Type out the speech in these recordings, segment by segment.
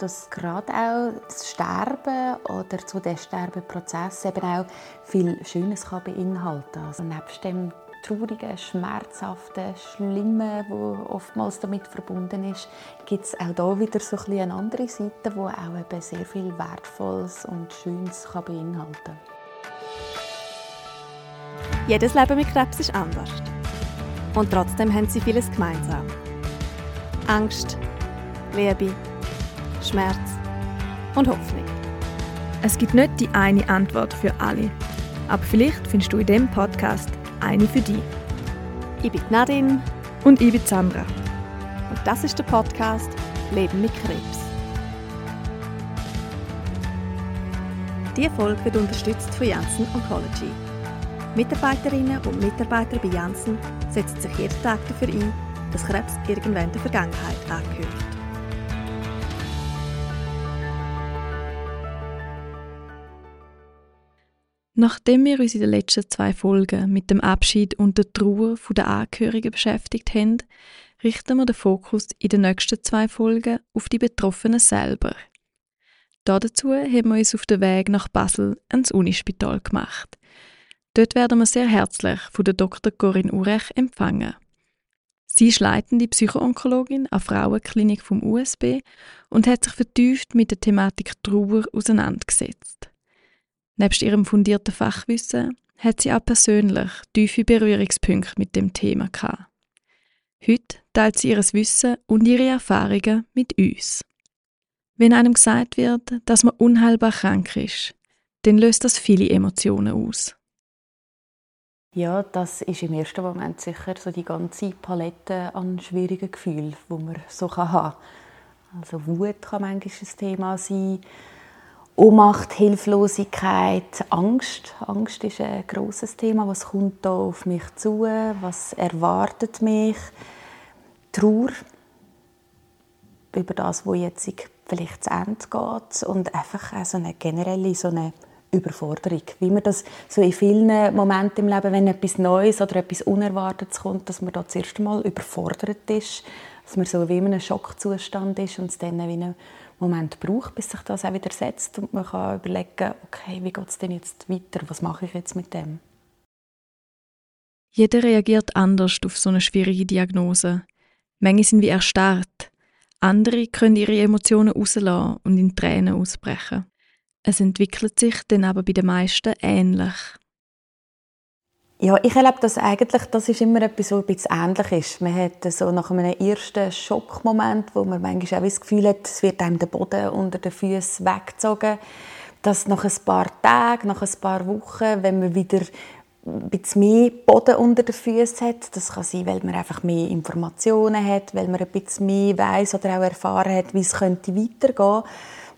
dass gerade auch das Sterben oder zu dem Sterbeprozess eben auch viel Schönes kann beinhalten kann. Also nebst dem traurigen, schmerzhaften, schlimmen, wo oftmals damit verbunden ist, gibt es auch da wieder so ein eine andere Seite, wo auch eben sehr viel Wertvolles und Schönes kann beinhalten kann. Jedes Leben mit Krebs ist anders. Und trotzdem haben sie vieles gemeinsam. Angst, Liebe, Schmerz und Hoffnung. Es gibt nicht die eine Antwort für alle. Aber vielleicht findest du in diesem Podcast eine für dich. Ich bin Nadine. Und ich bin Sandra. Und das ist der Podcast Leben mit Krebs. Diese Folge wird unterstützt von Janssen Oncology. Mitarbeiterinnen und Mitarbeiter bei Janssen setzen sich jeden Tag dafür ein, dass Krebs irgendwann der Vergangenheit angehört. Nachdem wir uns in den letzten zwei Folgen mit dem Abschied und der Trauer der Angehörigen beschäftigt haben, richten wir den Fokus in den nächsten zwei Folgen auf die Betroffenen selber. Dazu haben wir uns auf den Weg nach Basel ins Unispital gemacht. Dort werden wir sehr herzlich von der Dr. Corinne Urech empfangen. Sie ist leitende Psychoonkologin an Frauenklinik vom USB und hat sich vertieft mit der Thematik Trauer auseinandergesetzt. Nebst ihrem fundierten Fachwissen hat sie auch persönlich tiefe Berührungspunkte mit dem Thema gehabt. Heute teilt sie ihr Wissen und ihre Erfahrungen mit uns. Wenn einem gesagt wird, dass man unheilbar krank ist, dann löst das viele Emotionen aus. Ja, das ist im ersten Moment sicher so die ganze Palette an schwierigen Gefühlen, die man so haben kann. Also Wut kann manchmal ein Thema sein, Ohnmacht, Hilflosigkeit, Angst. Angst ist ein großes Thema. Was kommt da auf mich zu? Was erwartet mich? Trauer über das, wo jetzt vielleicht zu Ende geht und einfach auch so eine generelle so eine Überforderung. Wie man das so in vielen Momenten im Leben, wenn etwas Neues oder etwas Unerwartetes kommt, dass man da das erste Mal überfordert ist, dass man so wie in einem Schockzustand ist und es dann wie einen Moment braucht, bis sich das auch wieder setzt und man kann überlegen, okay, wie geht es denn jetzt weiter, was mache ich jetzt mit dem? Jeder reagiert anders auf so eine schwierige Diagnose. Manche sind wie erstarrt, andere können ihre Emotionen rauslassen und in Tränen ausbrechen. Es entwickelt sich dann aber bei den meisten ähnlich. Ja, ich erlebe das eigentlich, das ist immer etwas, so ein bisschen ähnlich ist. Man hat so nach einem ersten Schockmoment, wo man manchmal auch das Gefühl hat, es wird einem der Boden unter den Füßen weggezogen, dass nach ein paar Tagen, nach ein paar Wochen, wenn man wieder ein bisschen mehr Boden unter den Füßen hat. Das kann sein, weil man einfach mehr Informationen hat, weil man ein bisschen mehr weiß oder auch erfahren hat, wie es könnte weitergehen,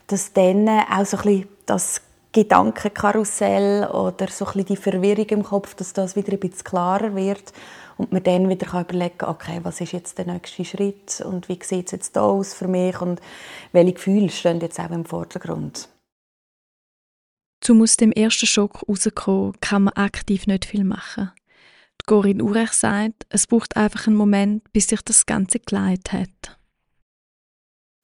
dass dann auch so ein bisschen das Gedankenkarussell oder so ein bisschen die Verwirrung im Kopf, dass das wieder ein bisschen klarer wird und man dann wieder überlegen kann, okay, was ist jetzt der nächste Schritt und wie sieht es jetzt aus für mich und welche Gefühle stehen jetzt auch im Vordergrund. Um aus dem ersten Schock rauszukommen, kann man aktiv nicht viel machen. Die Corinne Urech sagt, es braucht einfach einen Moment, bis sich das Ganze geleitet hat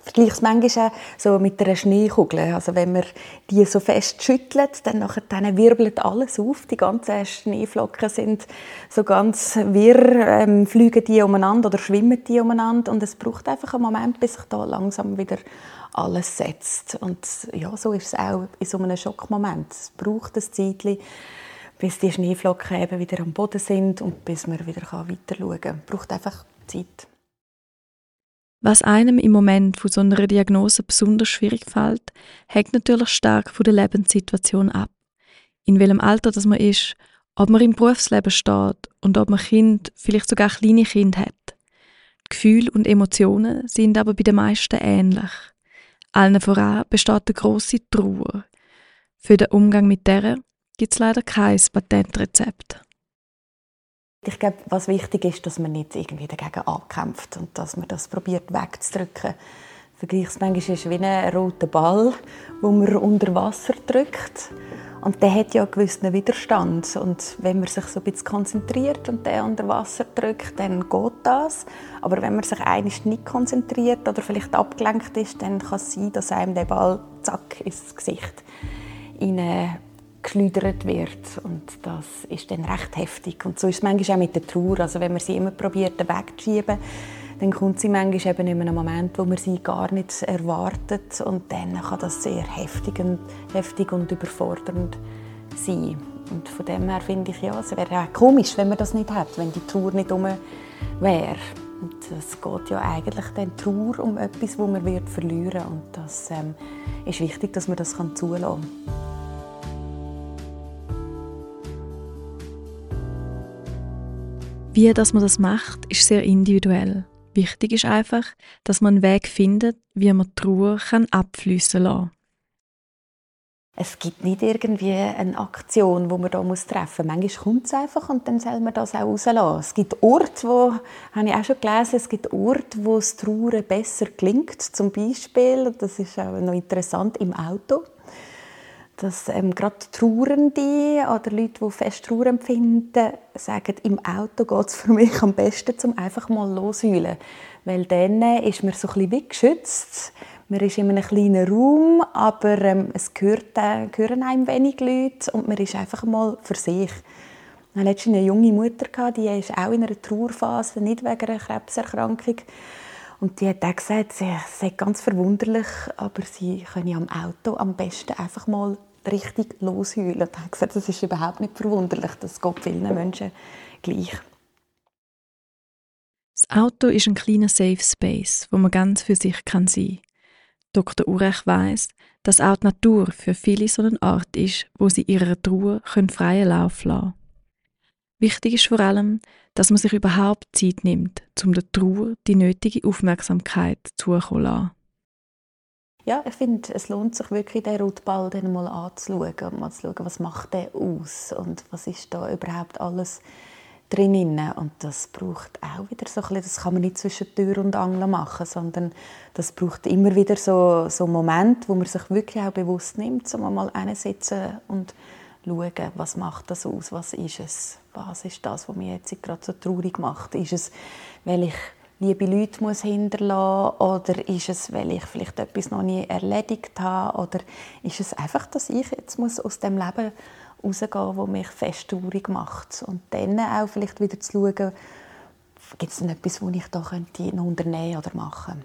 vergleiche es manchmal auch so mit einer Schneekugel. Also wenn man die so fest schüttelt, dann, nachher, dann wirbelt alles auf. Die ganzen Schneeflocken sind so ganz wirr, ähm, fliegen die umeinander oder schwimmen die umeinander. Und es braucht einfach einen Moment, bis sich da langsam wieder alles setzt. Und ja, so ist es auch in so einem Schockmoment. Es braucht ein Zeitchen, bis die Schneeflocken eben wieder am Boden sind und bis man wieder weiter schauen kann. Es braucht einfach Zeit. Was einem im Moment von so einer Diagnose besonders schwierig fällt, hängt natürlich stark von der Lebenssituation ab. In welchem Alter das man ist, ob man im Berufsleben steht und ob man Kind, vielleicht sogar kleine Kinder hat. Gefühle und Emotionen sind aber bei den meisten ähnlich. Allen voran besteht eine grosse Trauer. Für den Umgang mit der gibt es leider kein Patentrezept. Ich glaube, was wichtig ist, dass man nicht irgendwie dagegen ankämpft und dass man das probiert wegzudrücken. vergleiche es manchmal ist wie ein roter Ball, wo man unter Wasser drückt. Und der hat ja einen gewissen Widerstand. Und wenn man sich so ein bisschen konzentriert und den unter Wasser drückt, dann geht das. Aber wenn man sich eigentlich nicht konzentriert oder vielleicht abgelenkt ist, dann kann es sein, dass einem der Ball zack ins Gesicht geschleudert wird. Und das ist dann recht heftig. Und so ist es manchmal auch mit der Trauer. Also wenn man sie immer probiert wegzuschieben, dann kommt sie manchmal eben in einem Moment, wo man sie gar nicht erwartet und dann kann das sehr heftig und, heftig und überfordernd sein. Und von dem her finde ich, ja, es wäre auch komisch, wenn man das nicht hat, wenn die Trauer nicht um wäre. Und es geht ja eigentlich dann Trauer um etwas, das man wird verlieren und das ähm, ist wichtig, dass man das kann zulassen kann. Wie dass man das macht, ist sehr individuell. Wichtig ist einfach, dass man einen Weg findet, wie man die Trauer abfließen kann. Es gibt nicht irgendwie eine Aktion, die man muss treffen muss. Manchmal kommt es einfach und dann soll man das auch rauslassen. Es gibt Orte, wo, habe ich auch schon gelesen, es gibt Orte, wo das Trauern besser gelingt. Zum Beispiel, das ist auch noch interessant, im Auto dass ähm, gerade Trauernde oder Leute, die fest Trauer empfinden, sagen, im Auto geht es für mich am besten, um einfach mal losheulen. Weil dann ist man so ein bisschen geschützt. Man ist in einem kleinen Raum, aber ähm, es gehört, äh, gehören einem wenig Leute und man ist einfach mal für sich. Ich hatte letztens eine junge Mutter, die ist auch in einer Trauerphase, nicht wegen einer Krebserkrankung. Und die hat auch gesagt, sie sei ganz verwunderlich, aber sie können am Auto am besten einfach mal richtig losheulen. Und habe gesagt, das ist überhaupt nicht verwunderlich, das geht vielen Menschen gleich. Das Auto ist ein kleiner Safe Space, wo man ganz für sich kann sein. Dr. Urech weiß, dass auch die Natur für viele so ein Ort ist, wo sie ihrer Trauer freien Lauf lassen können. Wichtig ist vor allem, dass man sich überhaupt Zeit nimmt, um der Trauer die nötige Aufmerksamkeit zukommen ja, ich finde, es lohnt sich wirklich, den Rotball dann mal anzuschauen und mal zu schauen, was macht der aus und was ist da überhaupt alles drin. Und das braucht auch wieder so ein bisschen, das kann man nicht zwischen Tür und Angel machen, sondern das braucht immer wieder so, so Moment, wo man sich wirklich auch bewusst nimmt, um mal hinsitzen und schauen, was macht das aus, was ist es, was ist das, was mich jetzt gerade so traurig macht. Ist es, weil ich liebe Leute muss hinterlassen? Oder ist es, weil ich vielleicht etwas noch nie erledigt habe? Oder ist es einfach, dass ich jetzt muss aus dem Leben rausgehen, wo mich fest traurig macht? Und dann auch vielleicht wieder zu schauen, gibt es etwas, was ich da könnte noch unternehmen oder machen?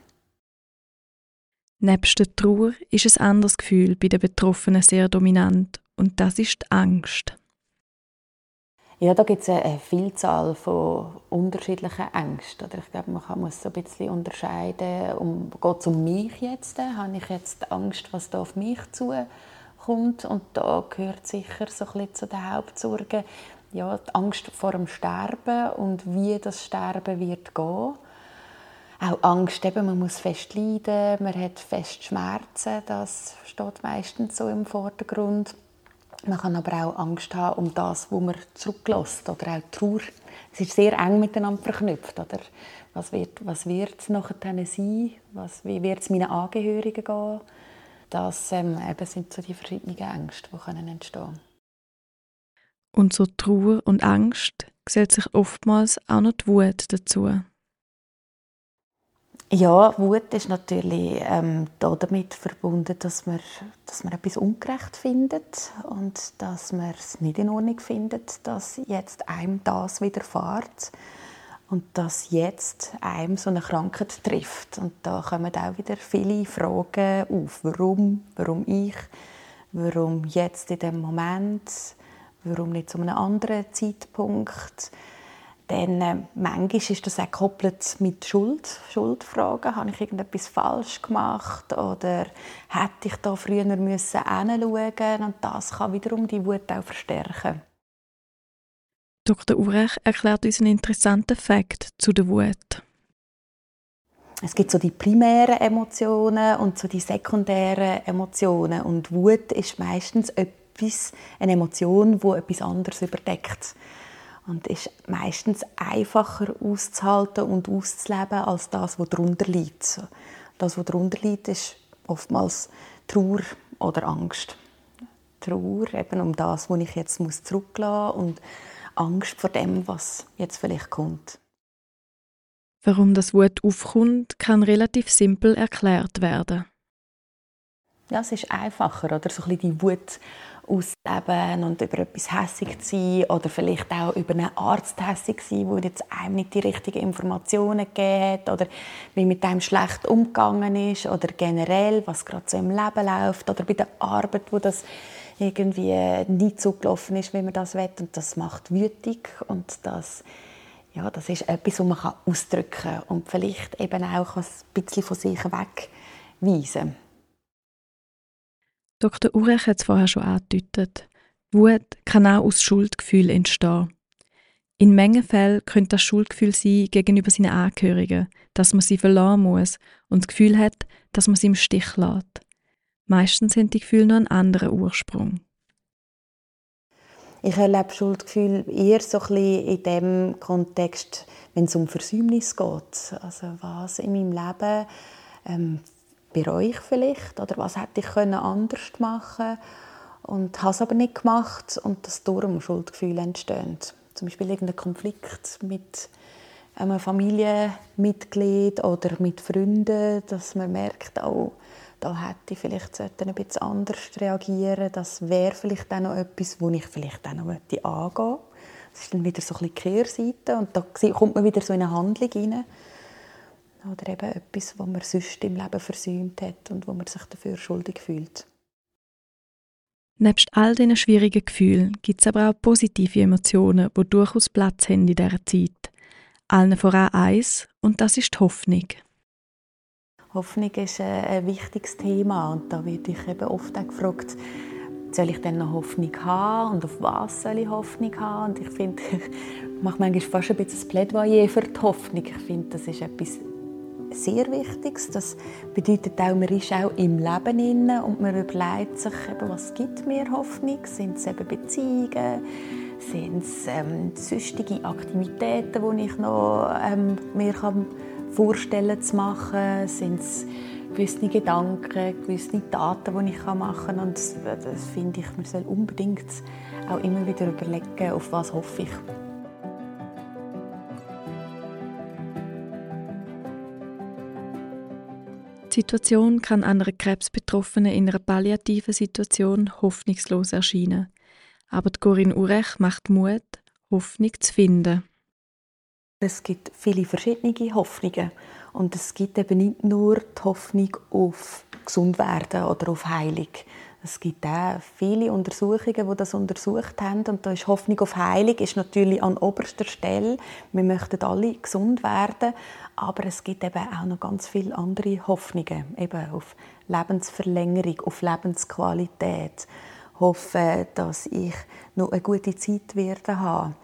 Nebst der Trauer ist ein anderes Gefühl bei den Betroffenen sehr dominant. Und das ist die Angst. Ja, da gibt es eine Vielzahl von unterschiedlichen Ängsten. ich glaube, man muss so ein bisschen unterscheiden. Um, geht es um mich jetzt? Habe ich jetzt Angst, was da auf mich zukommt? Und da gehört sicher so ein bisschen zu den Hauptsorgen ja, die Angst vor dem Sterben und wie das Sterben wird gehen. Auch Angst, eben, man muss fest leiden, man hat fest Schmerzen, das steht meistens so im Vordergrund. Man kann aber auch Angst haben um das, wo man zurücklässt oder auch Trauer. Es ist sehr eng miteinander verknüpft. Oder? Was wird, was nachher sein? Was, wie wird es meinen Angehörigen gehen? Das ähm, eben sind so die verschiedenen Ängste, die können entstehen Und so Trauer und Angst gesellt sich oftmals auch noch die Wut dazu. Ja, Wut ist natürlich ähm, damit verbunden, dass man, dass man etwas ungerecht findet und dass man es nicht in Ordnung findet, dass jetzt einem das widerfährt und dass jetzt einem so eine Krankheit trifft. Und da kommen auch wieder viele Fragen auf. Warum? Warum ich? Warum jetzt in dem Moment? Warum nicht zu einem anderen Zeitpunkt? Dann äh, manchmal ist das auch gekoppelt mit Schuld, Schuldfragen. Habe ich irgendetwas falsch gemacht oder hätte ich da früher müssen hinschauen Und das kann wiederum die Wut auch verstärken. Dr. Urech erklärt uns einen interessanten Fakt zu der Wut. Es gibt so die primären Emotionen und so die sekundären Emotionen. Und Wut ist meistens etwas, eine Emotion, die etwas anderes überdeckt und ist meistens einfacher auszuhalten und auszuleben als das, was darunter liegt. das, was darunter liegt, ist oftmals Trauer oder Angst. Trauer eben um das, was ich jetzt zurücklassen muss und Angst vor dem, was jetzt vielleicht kommt. Warum das Wut aufkommt, kann relativ simpel erklärt werden. Ja, es ist einfacher, oder? So ein bisschen die Wut ausleben und über etwas hässig zu sein oder vielleicht auch über einen Arzt hässig zu sein, der jetzt einem nicht die richtigen Informationen gegeben hat oder wie mit einem schlecht umgegangen ist oder generell, was gerade so im Leben läuft oder bei der Arbeit, wo das irgendwie nicht so gelaufen ist, wie man das will. Und das macht wütig und das ja, das ist etwas, was man ausdrücken kann und vielleicht eben auch ein bisschen von sich wegweisen Dr. Urech hat es vorher schon angedeutet. Wut kann auch aus Schuldgefühl entstehen. In Mengenfällen könnte das Schuldgefühl sein gegenüber seinen Angehörigen, dass man sie verlassen muss und das Gefühl hat, dass man sie im Stich lässt. Meistens sind die Gefühle noch einen anderen Ursprung. Ich erlebe Schuldgefühl eher so ein bisschen in dem Kontext, wenn es um Versäumnis geht. Also was in meinem Leben ähm, bereue ich vielleicht oder was hätte ich können anders machen und habe es aber nicht gemacht und das darum Schuldgefühl entstehen. Zum Beispiel irgendein Konflikt mit einem Familienmitglied oder mit Freunden, dass man merkt, oh, da hätte ich vielleicht ein bisschen anders reagieren Das wäre vielleicht auch noch etwas, wo ich vielleicht auch noch angehen möchte. Das ist dann wieder so ein bisschen Kehrseite und da kommt man wieder so in eine Handlung rein. Oder eben etwas, was man sonst im Leben versäumt hat und wo man sich dafür schuldig fühlt. Nebst all diesen schwierigen Gefühlen gibt es aber auch positive Emotionen, die durchaus Platz haben in dieser Zeit. Allen voran eins, und das ist die Hoffnung. Hoffnung ist ein wichtiges Thema und da werde ich eben oft auch gefragt, soll ich denn noch Hoffnung haben und auf was soll ich Hoffnung haben? Und ich finde, ich mache manchmal fast ein bisschen ein Plädoyer für die Hoffnung. Ich finde, das ist etwas sehr Wichtiges. Das bedeutet auch, man ist auch im Leben inne und man überlegt sich, eben, was gibt mir Hoffnung? Sind es eben Beziehungen? Sind es ähm, sonstige Aktivitäten, die ich noch ähm, mir kann vorstellen zu machen? Sind es gewisse Gedanken, gewisse Taten, die ich machen kann? Und das, das finde ich, man soll unbedingt auch immer wieder überlegen, auf was hoffe ich. Situation kann einer Krebsbetroffenen in einer palliativen Situation hoffnungslos erscheinen. Aber Corinne Urech macht Mut, Hoffnung zu finden. Es gibt viele verschiedene Hoffnungen. Und es gibt eben nicht nur die Hoffnung auf Gesundwerden oder auf Heilung. Es gibt auch viele Untersuchungen, die das untersucht haben. Und da ist Hoffnung auf Heilung ist natürlich an oberster Stelle. Wir möchten alle gesund werden. Aber es gibt eben auch noch ganz viele andere Hoffnungen. Eben auf Lebensverlängerung, auf Lebensqualität. Hoffe, dass ich noch eine gute Zeit werde haben.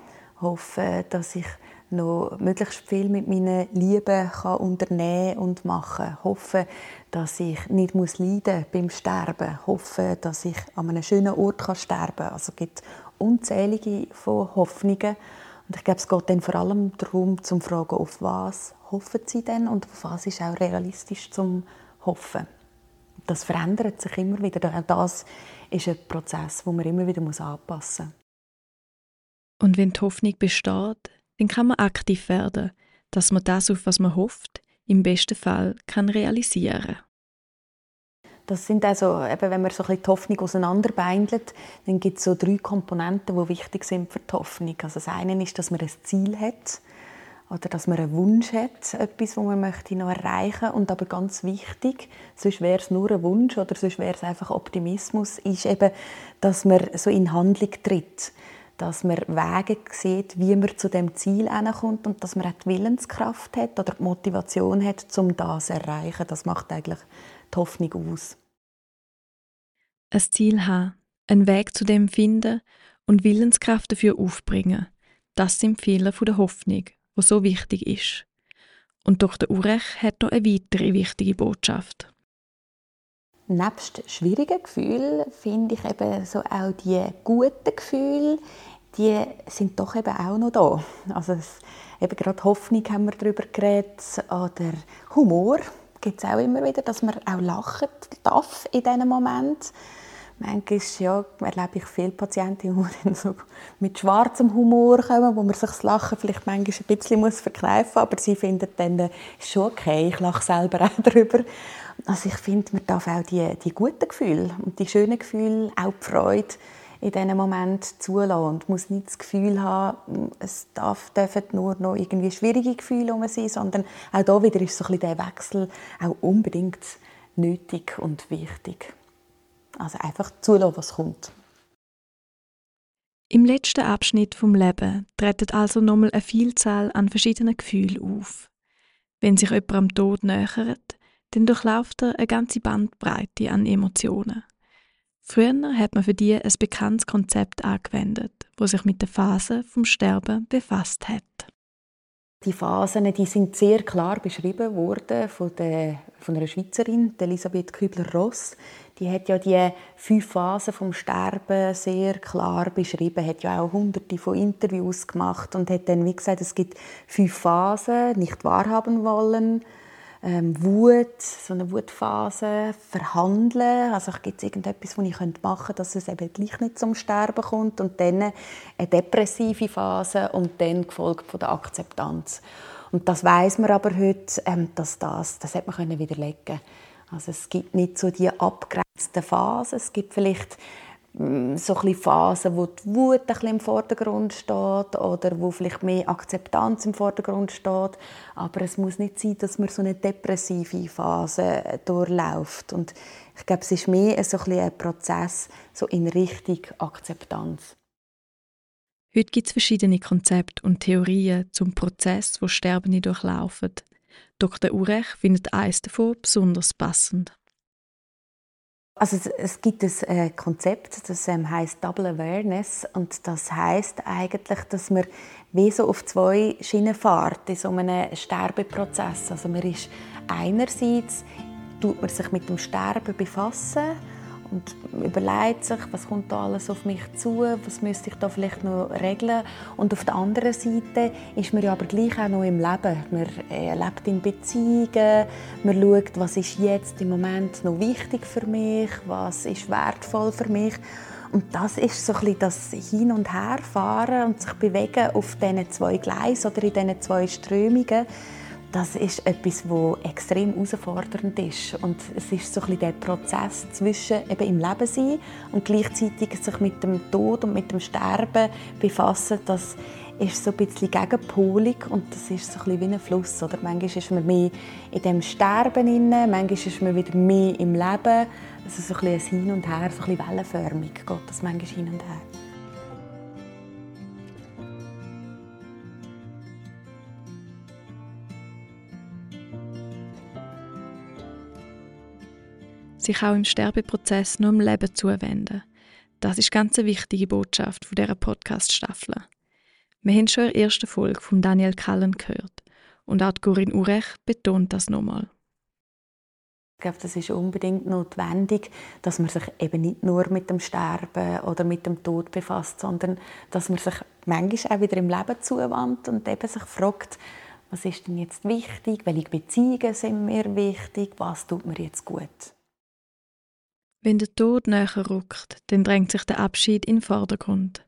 Hoffe, dass ich noch möglichst viel mit meinen Lieben kann unternehmen und machen. Hoffe, dass ich nicht muss leiden beim Sterben. Hoffe, dass ich an einem schönen Ort kann sterben kann. Also es gibt unzählige von Hoffnungen. Und ich glaube, es geht dann vor allem darum, zu fragen, auf was hoffen sie denn und auf was ist auch realistisch zum Hoffen. Das verändert sich immer wieder. Auch das ist ein Prozess, den man immer wieder anpassen muss. Und wenn die Hoffnung besteht, dann kann man aktiv werden, dass man das, auf was man hofft, im besten Fall kann realisieren. Das sind also, eben, wenn man so die Hoffnung auseinanderbeindelt, dann gibt es so drei Komponenten, die wichtig sind für die Hoffnung. Also das eine ist, dass man ein Ziel hat oder dass man einen Wunsch hat, etwas, was man möchte noch erreichen. Und aber ganz wichtig, sonst wäre es nur ein Wunsch oder sonst wäre es einfach Optimismus, ist eben, dass man so in Handlung tritt dass man Wege sieht, wie man zu dem Ziel kommt und dass man auch die Willenskraft hat oder die Motivation hat, um das zu erreichen. Das macht eigentlich die Hoffnung aus. Ein Ziel haben, einen Weg zu dem finden und Willenskraft dafür aufbringen. Das sind Fehler der Hoffnung, die so wichtig ist. Und Dr. Urech hat noch eine weitere wichtige Botschaft. Nebst schwierigen Gefühlen finde ich eben so auch die guten Gefühle, die sind doch eben auch noch da. Also es, eben gerade Hoffnung haben wir darüber geredet oder Humor gibt es auch immer wieder, dass man auch lachen darf in diesen Moment. Manchmal ja, erlebe ich viele Patienten, die so mit schwarzem Humor kommen, wo man sich das Lachen vielleicht manchmal ein bisschen verkneifen muss, aber sie finden dann, äh, ist schon okay, ich lache selber auch darüber. Also ich finde, man darf auch die, die guten Gefühle und die schönen Gefühle, auch die Freude, in diesem Moment zulassen und muss nicht das Gefühl haben, es darf, dürfen nur noch irgendwie schwierige Gefühle um sein, sondern auch da wieder ist so ein bisschen Wechsel auch unbedingt nötig und wichtig. Also einfach zulassen, was kommt. Im letzten Abschnitt vom Leben treten also nochmal eine Vielzahl an verschiedenen Gefühlen auf. Wenn sich jemand am Tod nähert, dann durchläuft er eine ganze Bandbreite an Emotionen. Früher hat man für die ein bekanntes Konzept angewendet, wo sich mit der Phase vom Sterben befasst hat. Die Phasen die sind sehr klar beschrieben worden von, der, von einer Schweizerin, Elisabeth Kübler-Ross. Die hat ja die fünf Phasen vom Sterben sehr klar beschrieben, hat ja auch hunderte von Interviews gemacht und hat dann wie gesagt, es gibt fünf Phasen, nicht wahrhaben wollen, ähm, Wut, so eine Wutphase, verhandeln. Also gibt es irgendetwas, was ich machen könnte, dass es eben gleich nicht zum Sterben kommt. Und dann eine depressive Phase und dann gefolgt von der Akzeptanz. Und das weiß man aber heute, ähm, dass das, das hat man können widerlegen. Also es gibt nicht so die abgrenzten Phasen. Es gibt vielleicht so ein Phasen, wo die Wut ein im Vordergrund steht oder wo vielleicht mehr Akzeptanz im Vordergrund steht. Aber es muss nicht sein, dass man so eine depressive Phase durchläuft. Und ich glaube, es ist mehr so ein, ein Prozess so in Richtung Akzeptanz. Heute gibt es verschiedene Konzepte und Theorien zum Prozess, wo Sterbende durchlaufen. Dr. Urech findet eines davon besonders passend. Also es, es gibt ein äh, Konzept, das ähm, heißt Double Awareness und das heißt eigentlich, dass man wie so auf zwei Schienen fährt in so einem Sterbeprozess. Also man ist einerseits tut man sich mit dem Sterben befassen und überlegt sich, was kommt da alles auf mich zu, was müsste ich da vielleicht noch regeln. Und auf der anderen Seite ist man ja aber gleich auch noch im Leben. Man äh, lebt in Beziehungen, man schaut, was ist jetzt im Moment noch wichtig für mich, was ist wertvoll für mich. Und das ist so ein bisschen das Hin- und Herfahren und sich bewegen auf diesen zwei Gleisen oder in diesen zwei Strömungen das ist etwas, wo extrem herausfordernd ist. Und es ist so ein der Prozess zwischen eben im Leben sein und gleichzeitig sich mit dem Tod und mit dem Sterben befassen. Das ist so ein bisschen gegenpolig und das ist so ein wie ein Fluss. Oder manchmal ist man mehr in dem Sterben inne, manchmal ist man wieder mehr im Leben. Also so ein, ein Hin und Her, so ein bisschen wellenförmig geht das manchmal hin und her. Sich auch im Sterbeprozess nur dem Leben zuwenden. Das ist ganz eine wichtige Botschaft von dieser Podcast-Staffel. Wir haben schon in der ersten Folge von Daniel Kallen gehört und auch Corinne Urech betont das nochmal. Ich glaube, das ist unbedingt notwendig, dass man sich eben nicht nur mit dem Sterben oder mit dem Tod befasst, sondern dass man sich manchmal auch wieder im Leben zuwandt und eben sich fragt, was ist denn jetzt wichtig, welche Beziehungen sind mir wichtig, was tut mir jetzt gut. Wenn der Tod näher rückt, dann drängt sich der Abschied in den Vordergrund.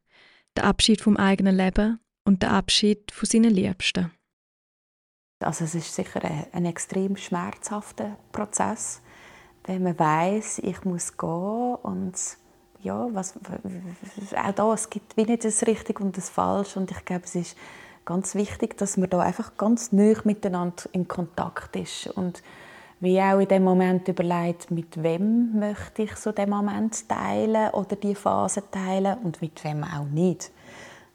Der Abschied vom eigenen Leben und der Abschied von seinen Liebsten. Also es ist sicher ein, ein extrem schmerzhafter Prozess, wenn man weiß, ich muss gehen und ja, was, auch da, es gibt wie nicht das Richtig und das Falsch und ich glaube, es ist ganz wichtig, dass man da einfach ganz nah miteinander in Kontakt ist und wie auch in dem Moment überlegt, mit wem möchte ich so den Moment teilen oder die Phase teilen und mit wem auch nicht.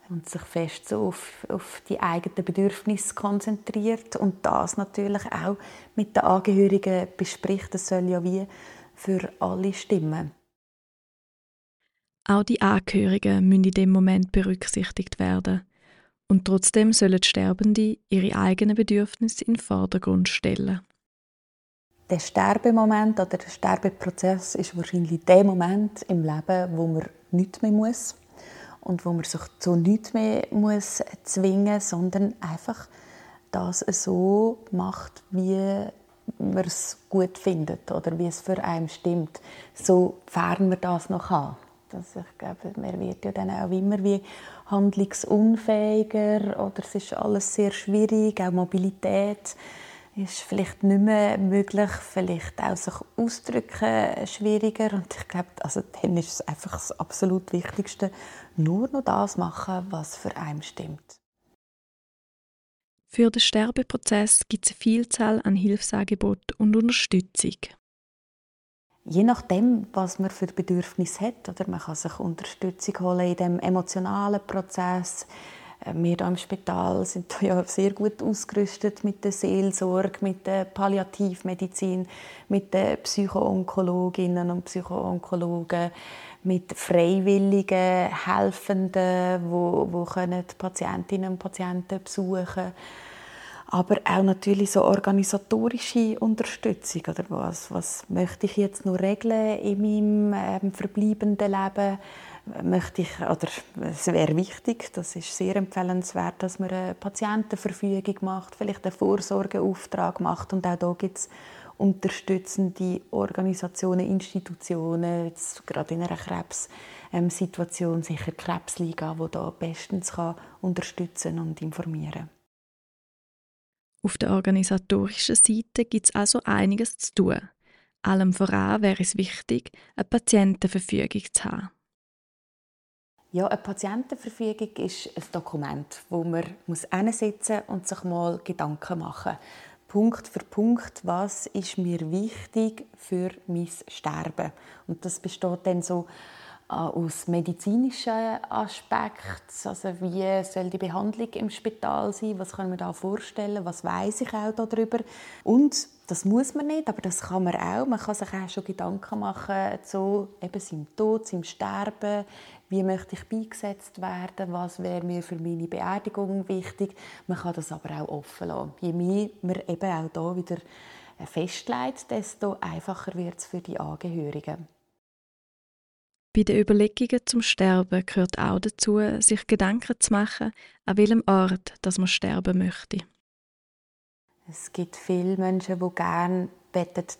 Und sich fest so auf, auf die eigenen Bedürfnisse konzentriert und das natürlich auch mit den Angehörigen bespricht. Das soll ja wie für alle stimmen. Auch die Angehörigen müssen in dem Moment berücksichtigt werden. Und trotzdem sollen die Sterbenden ihre eigenen Bedürfnisse in den Vordergrund stellen der Sterbemoment oder der Sterbeprozess ist wahrscheinlich der Moment im Leben, wo man nichts mehr muss und wo man sich zu nichts mehr muss zwingen, sondern einfach das so macht, wie man es gut findet oder wie es für einen stimmt, sofern man das noch kann. Das, ich glaube, man wird ja dann auch immer wie handlungsunfähiger oder es ist alles sehr schwierig, auch Mobilität ist vielleicht nicht mehr möglich, vielleicht auch sich ausdrücken schwieriger und ich glaube, also dann ist es einfach das absolut Wichtigste, nur noch das machen, was für einen stimmt. Für den Sterbeprozess gibt es eine Vielzahl an Hilfsangeboten und Unterstützung. Je nachdem, was man für Bedürfnisse hat, oder man kann sich Unterstützung holen in dem emotionalen Prozess. Äh, wir hier im Spital sind ja sehr gut ausgerüstet mit der Seelsorge, mit der Palliativmedizin, mit den Psychoonkologinnen und Psychoonkologen, mit freiwilligen Helfenden, wo, wo können die Patientinnen und Patienten besuchen. Können aber auch natürlich so organisatorische Unterstützung oder? Was was möchte ich jetzt nur regeln in meinem ähm, verbleibenden Leben möchte ich oder es wäre wichtig das ist sehr empfehlenswert dass man eine Patientenverfügung macht vielleicht einen Vorsorgeauftrag macht und auch da gibt es unterstützende Organisationen Institutionen jetzt gerade in einer Krebssituation sicher die Krebsliga wo da bestens kann unterstützen und informieren auf der organisatorischen Seite gibt es also einiges zu tun. Allem voran wäre es wichtig, eine Patientenverfügung zu haben. Ja, eine Patientenverfügung ist ein Dokument, wo man muss hinsetzen und sich mal Gedanken machen Punkt für Punkt, was ist mir wichtig für mein Sterben. Und das besteht dann so äh, aus medizinischen Aspekten, also wie soll die Behandlung im Spital sein, was kann man da vorstellen, was weiß ich auch darüber? Und das muss man nicht, aber das kann man auch. Man kann sich auch schon Gedanken machen zu eben seinem Tod, seinem Sterben, wie möchte ich beigesetzt werden, was wäre mir für meine Beerdigung wichtig. Man kann das aber auch offen lassen. Je mehr man eben auch da wieder festlegt, desto einfacher wird es für die Angehörigen. Bei den Überlegungen zum Sterben gehört auch dazu, sich Gedanken zu machen, an welchem Ort dass man sterben möchte. Es gibt viele Menschen, die gerne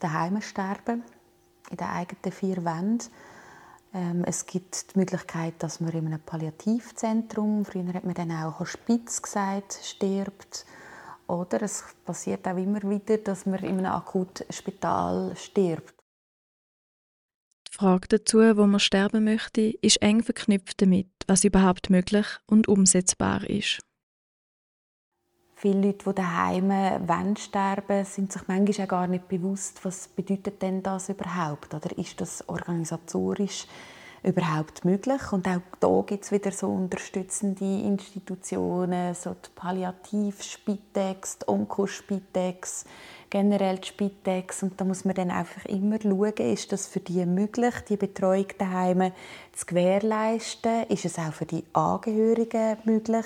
daheim sterben in den eigenen vier Wänden. Ähm, es gibt die Möglichkeit, dass man in einem Palliativzentrum, früher hat man dann auch Hospiz gesagt, stirbt. Oder es passiert auch immer wieder, dass man in einem Akutspital stirbt. Frage dazu, wo man sterben möchte, ist eng verknüpft damit, was überhaupt möglich und umsetzbar ist. Viele Leute, die daheim wollen sterben, sind sich manchmal auch gar nicht bewusst, was bedeutet denn das überhaupt? Oder ist das organisatorisch überhaupt möglich? Und auch da gibt es wieder so unterstützende Institutionen, so die Palliativ-Spitex, die Onkospitex, generell die Spitex. Und da muss man dann einfach immer schauen, ist das für die möglich, die Betreuung daheim zu gewährleisten? Ist es auch für die Angehörigen möglich?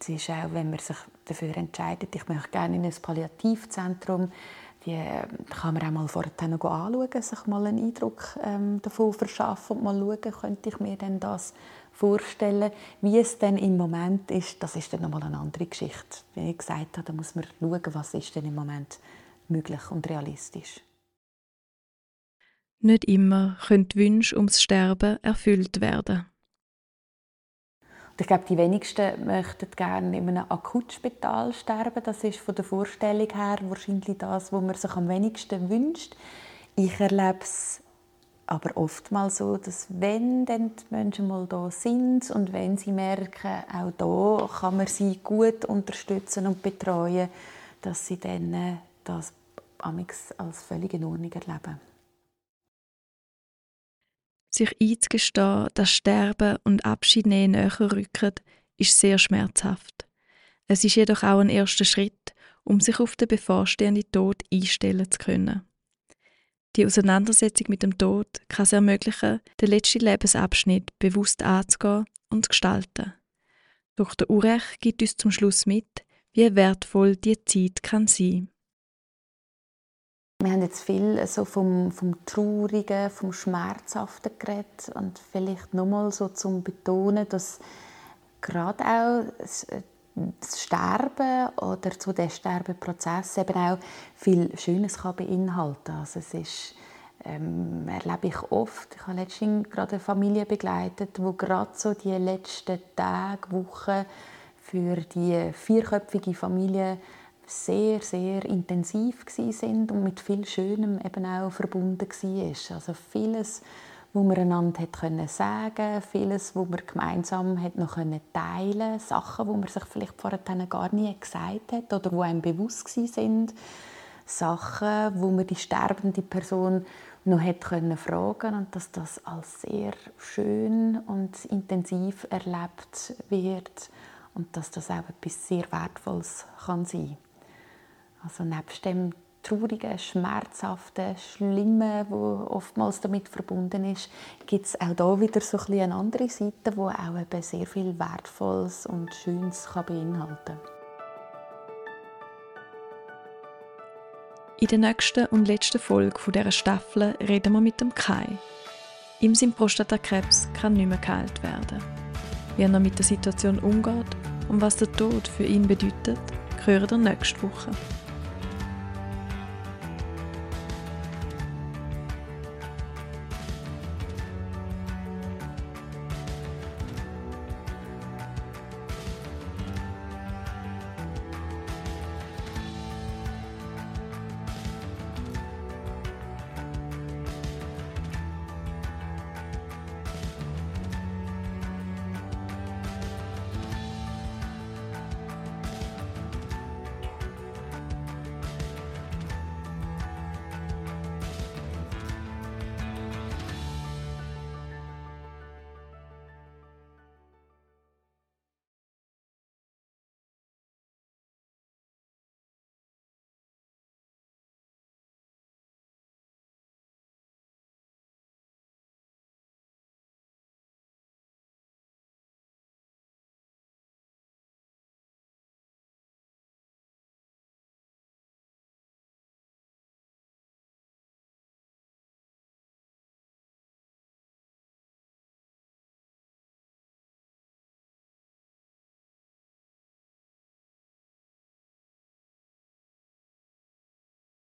Es ist auch, wenn man sich dafür entscheidet, ich möchte gerne in ein Palliativzentrum, die kann man auch mal vorher anschauen, sich mal einen Eindruck ähm, davon verschaffen und mal schauen, könnte ich mir denn das vorstellen. Wie es denn im Moment ist, das ist dann nochmal eine andere Geschichte. Wie ich gesagt habe, da muss man schauen, was ist denn im Moment möglich und realistisch. Nicht immer können Wünsche ums Sterben erfüllt werden. Ich glaube, die wenigsten möchten gerne in einem Akutspital sterben. Das ist von der Vorstellung her wahrscheinlich das, was man sich am wenigsten wünscht. Ich erlebe es aber oftmals so, dass wenn dann die Menschen mal da sind und wenn sie merken, auch da kann man sie gut unterstützen und betreuen, dass sie dann äh, das als völlig in Ordnung erleben. Sich einzugestehen, dass Sterben und Abschied näher rücken, ist sehr schmerzhaft. Es ist jedoch auch ein erster Schritt, um sich auf den bevorstehenden Tod einstellen zu können. Die Auseinandersetzung mit dem Tod kann es ermöglichen, den letzten Lebensabschnitt bewusst anzugehen und zu gestalten. Dr. Urech gibt uns zum Schluss mit, wie wertvoll die Zeit kann sein. Wir haben jetzt viel so vom, vom Traurigen, vom Schmerzhaften geredet und vielleicht nochmal so zum Betonen, dass gerade auch das Sterben oder zu dem Sterbeprozess eben auch viel Schönes kann beinhalten. Also es ist ähm, erlebe ich oft. Ich habe letztens gerade eine Familie begleitet, wo gerade so die letzten Tage, Wochen für die vierköpfige Familie sehr, sehr intensiv sind und mit viel Schönem eben auch verbunden war. Also vieles, wo man einander hat können sagen, vieles, wo man gemeinsam hat noch können teilen, Sachen, wo man sich vielleicht vorher gar nie gesagt hat oder wo einem bewusst sind, Sachen, wo man die sterbende Person noch hat können fragen und dass das als sehr schön und intensiv erlebt wird und dass das auch etwas sehr Wertvolles kann sein. Also nebst dem traurigen, schmerzhaften, schlimmen, wo oftmals damit verbunden ist, gibt es auch da wieder so ein eine andere Seite, wo auch eben sehr viel Wertvolles und Schönes kann beinhalten kann. In der nächsten und letzten Folge dieser Staffel reden wir mit dem Kai. Ihm sein Prostatakrebs kann nicht mehr geheilt werden. Wie er mit der Situation umgeht und was der Tod für ihn bedeutet, hören wir nächste Woche.